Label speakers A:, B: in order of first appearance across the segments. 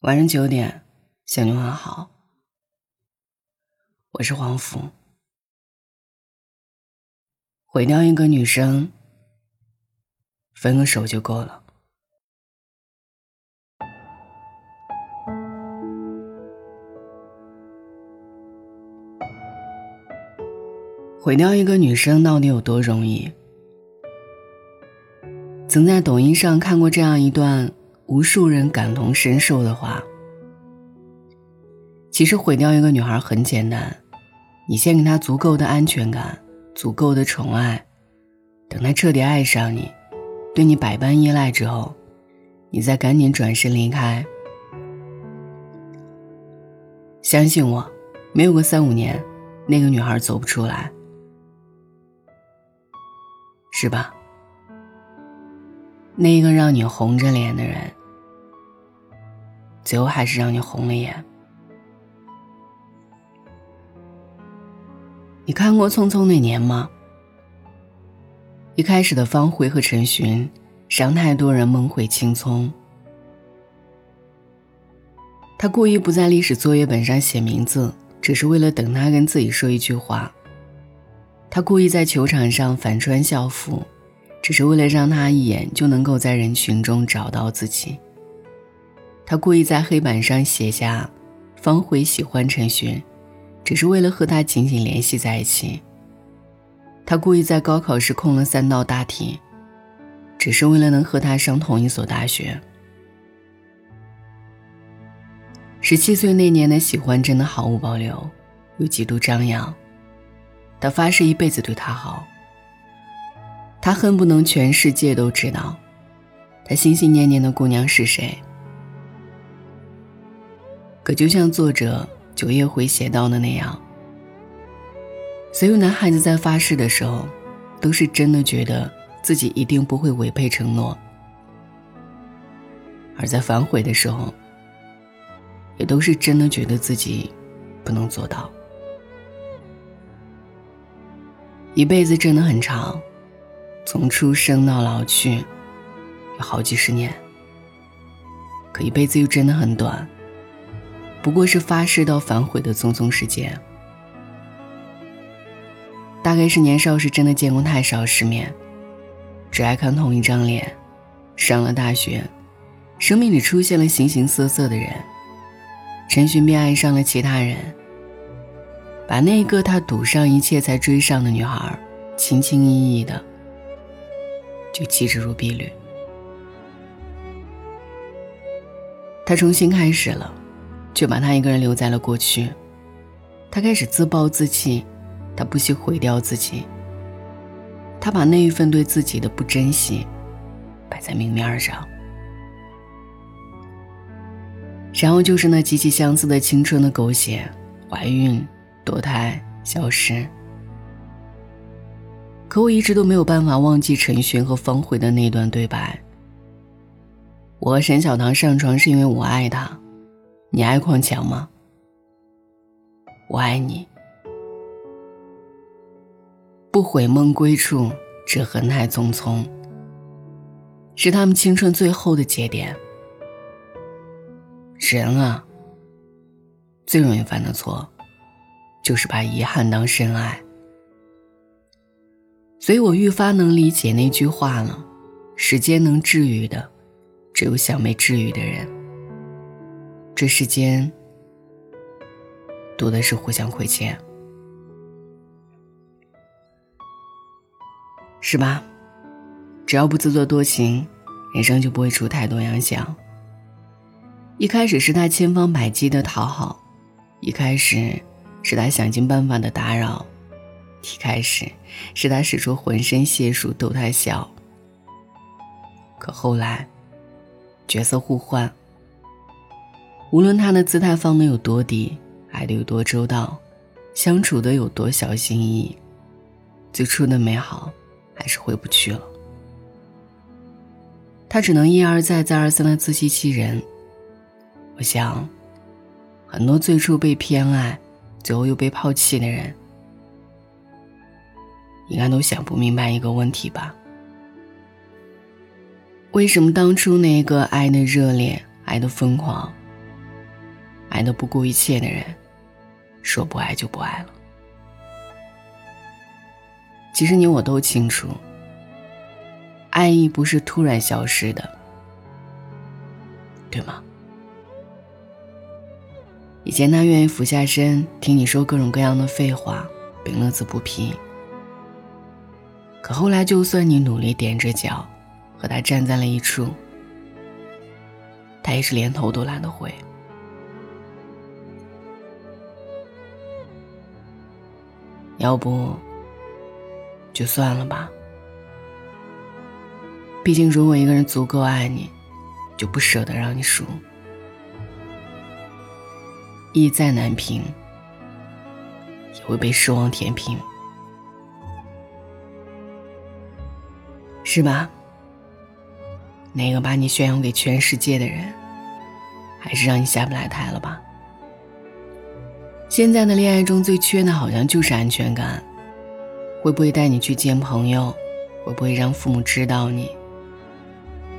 A: 晚上九点，小你问好。我是黄福，毁掉一个女生，分个手就够了。毁掉一个女生到底有多容易？曾在抖音上看过这样一段。无数人感同身受的话，其实毁掉一个女孩很简单，你先给她足够的安全感，足够的宠爱，等她彻底爱上你，对你百般依赖之后，你再赶紧转身离开。相信我，没有个三五年，那个女孩走不出来，是吧？那一个让你红着脸的人。最后还是让你红了眼。你看过《匆匆那年》吗？一开始的方茴和陈寻，让太多人梦回青葱。他故意不在历史作业本上写名字，只是为了等他跟自己说一句话。他故意在球场上反穿校服，只是为了让他一眼就能够在人群中找到自己。他故意在黑板上写下“方茴喜欢陈寻”，只是为了和他紧紧联系在一起。他故意在高考时空了三道大题，只是为了能和他上同一所大学。十七岁那年的喜欢，真的毫无保留，又极度张扬。他发誓一辈子对她好。他恨不能全世界都知道，他心心念念的姑娘是谁。可就像作者九月回写到的那样，所有男孩子在发誓的时候，都是真的觉得自己一定不会违背承诺；而在反悔的时候，也都是真的觉得自己不能做到。一辈子真的很长，从出生到老去，有好几十年；可一辈子又真的很短。不过是发誓到反悔的匆匆时间，大概是年少时真的见过太少，世面，只爱看同一张脸。上了大学，生命里出现了形形色色的人，陈寻便爱上了其他人，把那个他赌上一切才追上的女孩，轻轻易易的，就弃之如敝履。他重新开始了。却把他一个人留在了过去。他开始自暴自弃，他不惜毁掉自己。他把那一份对自己的不珍惜摆在明面上，然后就是那极其相似的青春的狗血，怀孕、堕胎、消失。可我一直都没有办法忘记陈寻和方茴的那段对白：“我和沈小棠上床是因为我爱他。”你爱矿强吗？我爱你。不悔梦归处，只恨太匆匆。是他们青春最后的节点。人啊，最容易犯的错，就是把遗憾当深爱。所以我愈发能理解那句话了：时间能治愈的，只有想被治愈的人。这世间，多的是互相亏欠，是吧？只要不自作多情，人生就不会出太多洋相。一开始是他千方百计的讨好，一开始是他想尽办法的打扰，一开始是他使出浑身解数逗他笑。可后来，角色互换。无论他的姿态放得有多低，爱得有多周到，相处的有多小心翼翼，最初的美好还是回不去了。他只能一而再、再而三的自欺欺人。我想，很多最初被偏爱，最后又被抛弃的人，应该都想不明白一个问题吧：为什么当初那个爱的热烈、爱的疯狂？爱的不顾一切的人，说不爱就不爱了。其实你我都清楚，爱意不是突然消失的，对吗？以前他愿意俯下身听你说各种各样的废话，并乐此不疲。可后来，就算你努力踮着脚和他站在了一处，他也是连头都懒得回。要不，就算了吧。毕竟，如果一个人足够爱你，就不舍得让你输。意再难平，也会被失望填平，是吧？那个把你宣扬给全世界的人，还是让你下不来台了吧？现在的恋爱中最缺的，好像就是安全感。会不会带你去见朋友？会不会让父母知道你？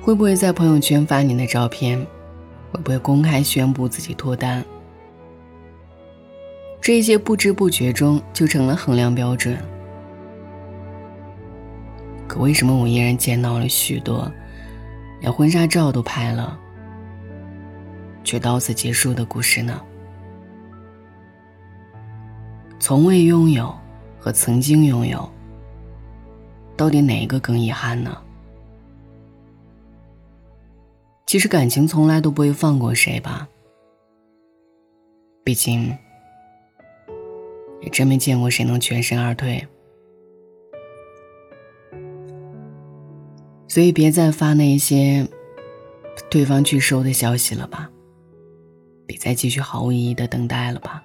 A: 会不会在朋友圈发你的照片？会不会公开宣布自己脱单？这些不知不觉中就成了衡量标准。可为什么我依然见到了许多，连婚纱照都拍了，却到此结束的故事呢？从未拥有和曾经拥有，到底哪一个更遗憾呢？其实感情从来都不会放过谁吧，毕竟也真没见过谁能全身而退。所以别再发那些对方拒收的消息了吧，别再继续毫无意义的等待了吧。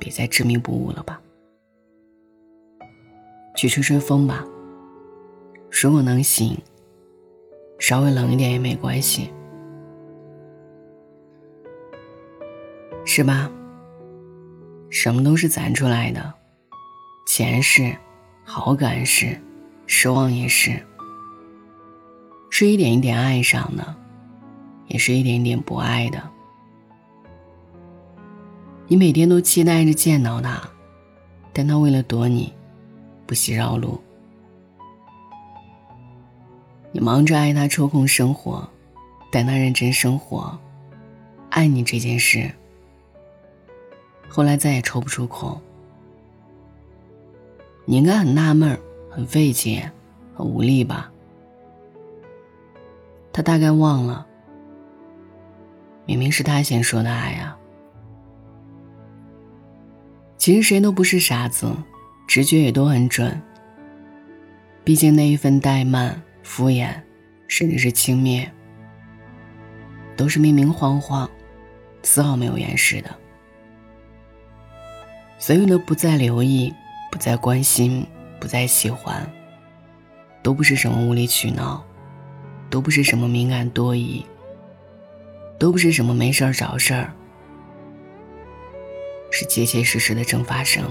A: 别再执迷不悟了吧，去吹吹风吧。如果能行，稍微冷一点也没关系，是吧？什么都是攒出来的，钱是，好感是，失望也是，是一点一点爱上的，也是一点一点不爱的。你每天都期待着见到他，但他为了躲你，不惜绕路。你忙着爱他，抽空生活，但他认真生活，爱你这件事。后来再也抽不出空。你应该很纳闷、很费解、很无力吧？他大概忘了，明明是他先说的爱啊。其实谁都不是傻子，直觉也都很准。毕竟那一份怠慢、敷衍，甚至是轻蔑，都是明明晃晃，丝毫没有掩饰的。所有的不再留意、不再关心、不再喜欢，都不是什么无理取闹，都不是什么敏感多疑，都不是什么没事儿找事儿。是结结实实的蒸发声。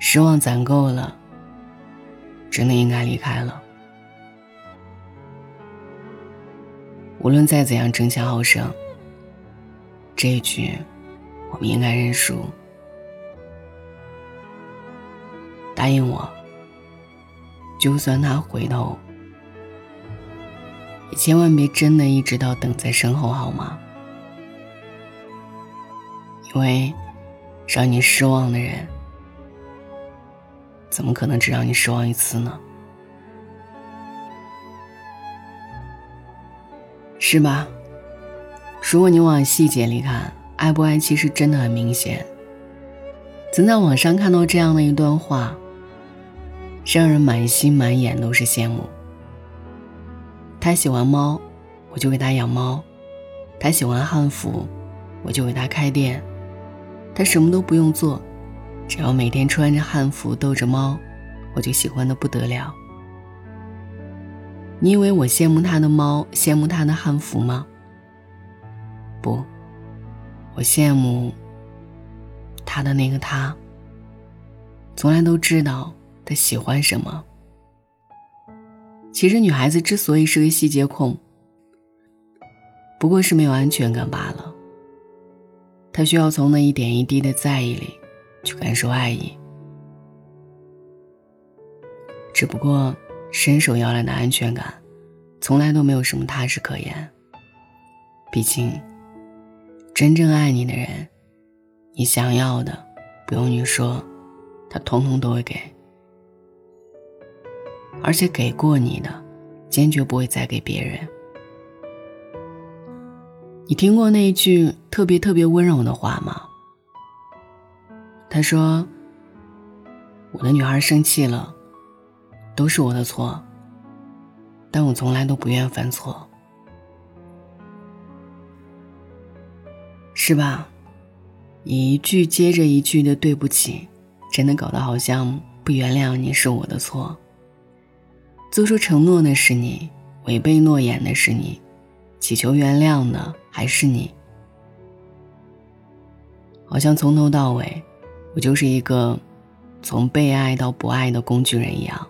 A: 失望攒够了，真的应该离开了。无论再怎样争强好胜，这一局我们应该认输。答应我，就算他回头，也千万别真的一直到等在身后，好吗？因为，让你失望的人，怎么可能只让你失望一次呢？是吧？如果你往细节里看，爱不爱其实真的很明显。曾在网上看到这样的一段话，让人满心满眼都是羡慕。他喜欢猫，我就给他养猫；他喜欢汉服，我就给他开店。他什么都不用做，只要每天穿着汉服逗着猫，我就喜欢的不得了。你以为我羡慕他的猫，羡慕他的汉服吗？不，我羡慕他的那个他。从来都知道他喜欢什么。其实女孩子之所以是个细节控，不过是没有安全感罢了。他需要从那一点一滴的在意里，去感受爱意。只不过，伸手要来的安全感，从来都没有什么踏实可言。毕竟，真正爱你的人，你想要的，不用你说，他通通都会给。而且，给过你的，坚决不会再给别人。你听过那一句特别特别温柔的话吗？他说：“我的女孩生气了，都是我的错。但我从来都不愿犯错，是吧？一句接着一句的对不起，真的搞得好像不原谅你是我的错。做出承诺的是你，违背诺言的是你。”祈求原谅呢？还是你？好像从头到尾，我就是一个从被爱到不爱的工具人一样。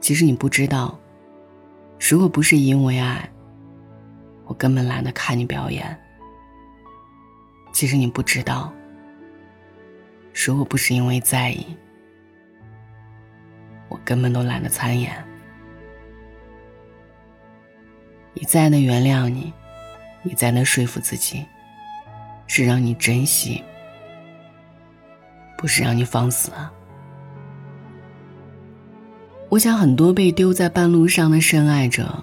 A: 其实你不知道，如果不是因为爱，我根本懒得看你表演。其实你不知道，如果不是因为在意，我根本都懒得参演。你再能原谅你，你再能说服自己，是让你珍惜，不是让你放肆啊！我想很多被丢在半路上的深爱者，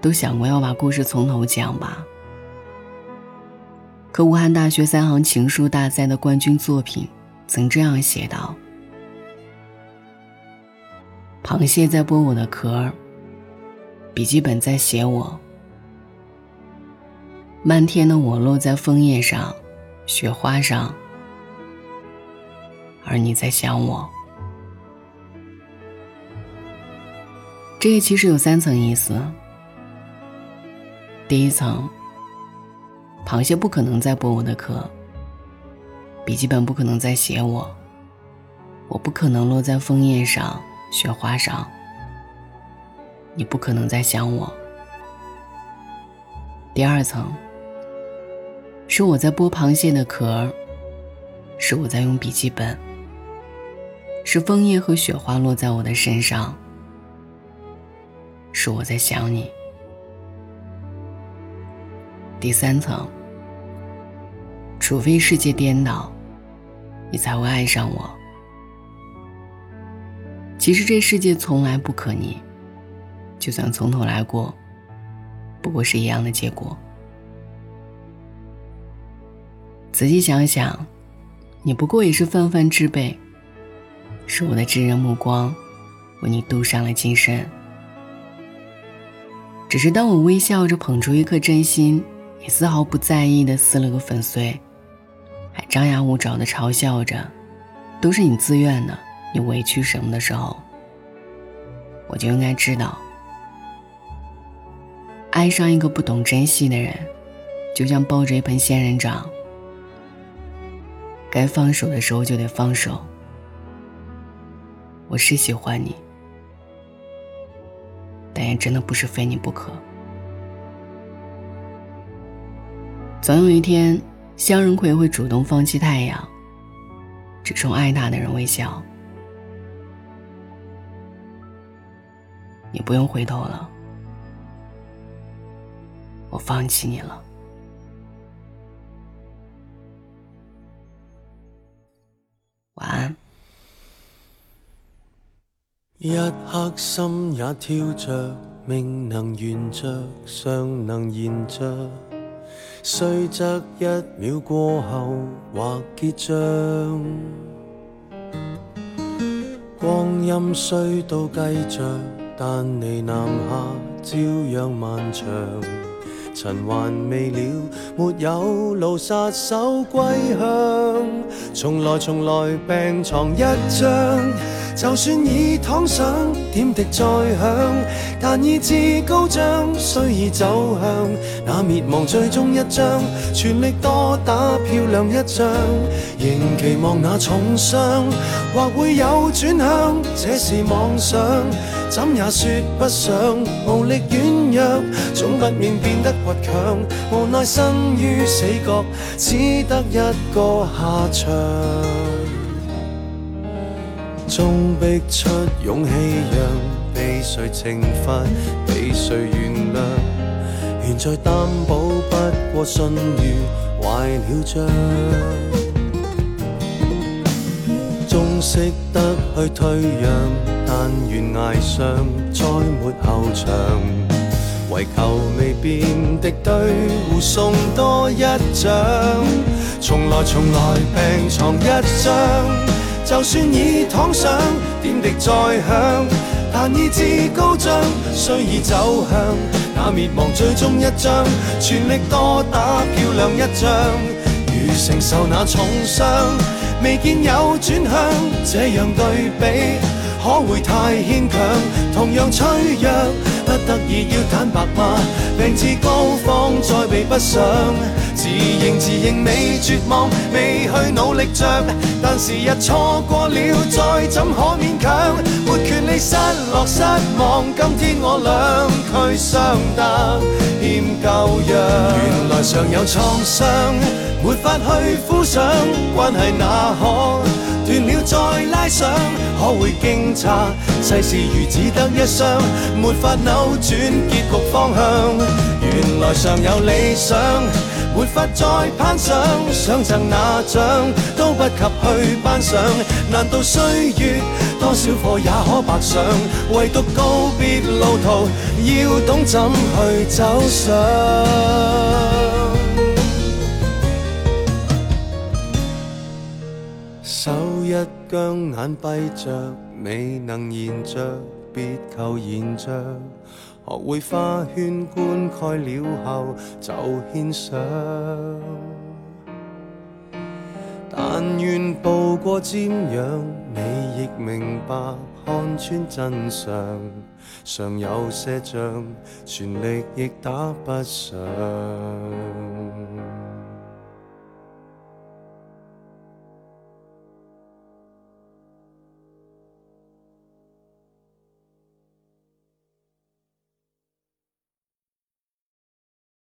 A: 都想过要把故事从头讲吧。可武汉大学三行情书大赛的冠军作品曾这样写道：“螃蟹在剥我的壳儿。”笔记本在写我，漫天的我落在枫叶上、雪花上，而你在想我。这其实有三层意思。第一层，螃蟹不可能在剥我的壳，笔记本不可能在写我，我不可能落在枫叶上、雪花上。你不可能再想我。第二层，是我在剥螃蟹的壳儿，是我在用笔记本，是枫叶和雪花落在我的身上，是我在想你。第三层，除非世界颠倒，你才会爱上我。其实这世界从来不可逆。就算从头来过，不过是一样的结果。仔细想想，你不过也是泛泛之辈。是我的炙热目光，为你镀上了金身。只是当我微笑着捧出一颗真心，你丝毫不在意的撕了个粉碎，还张牙舞爪的嘲笑着，都是你自愿的，你委屈什么的时候，我就应该知道。爱上一个不懂珍惜的人，就像抱着一盆仙人掌。该放手的时候就得放手。我是喜欢你，但也真的不是非你不可。总有一天，向日葵会主动放弃太阳，只冲爱它的人微笑。你不用回头了。我放弃你了，晚安。
B: 一刻心也跳着，命能圆着，尚能延着，虽则一秒过后或结账。光阴虽都计着，但你南下照样漫长。尘还未了，没有路杀手归乡，从来从来病床一张。就算已躺上点滴再响，但意志高涨，虽已走向那灭亡最终一章，全力多打漂亮一仗，仍期望那重伤或会有转向，这是妄想，怎也说不上，无力软弱，总不免变得倔强，无奈生于死角，只得一个下场。终逼出勇气，让被谁惩罚，被谁原谅？现在担保不过信誉坏了账。终识得去退让，但悬崖上再没后场，唯求未变敌对，互送多一掌。从来从来病床一张。就算已躺上，点滴再响，但意志高涨，虽已走向那灭亡最终一仗，全力多打漂亮一仗。如承受那重伤，未见有转向，这样对比可会太牵强？同样脆弱。不得已要坦白吗？病至高峰再避不上，自认自认未绝望，未去努力着。但时日错过了，再怎可勉强？没权利失落失望，今天我两俱相得欠旧样。原来常有创伤，没法去敷上，关系哪可？断了再拉上，可会惊诧？世事如只得一双，没法扭转结局方向。原来尚有理想，没法再攀上。想赠那奖，都不及去班上。难道岁月多少课也可白上？唯独告别路途，要懂怎去走上。手一僵，眼闭着，未能延着，别求延着。学会花圈灌溉了后，就献上。但愿步过瞻仰，你亦明白看穿真相，常有些仗，全力亦打不上。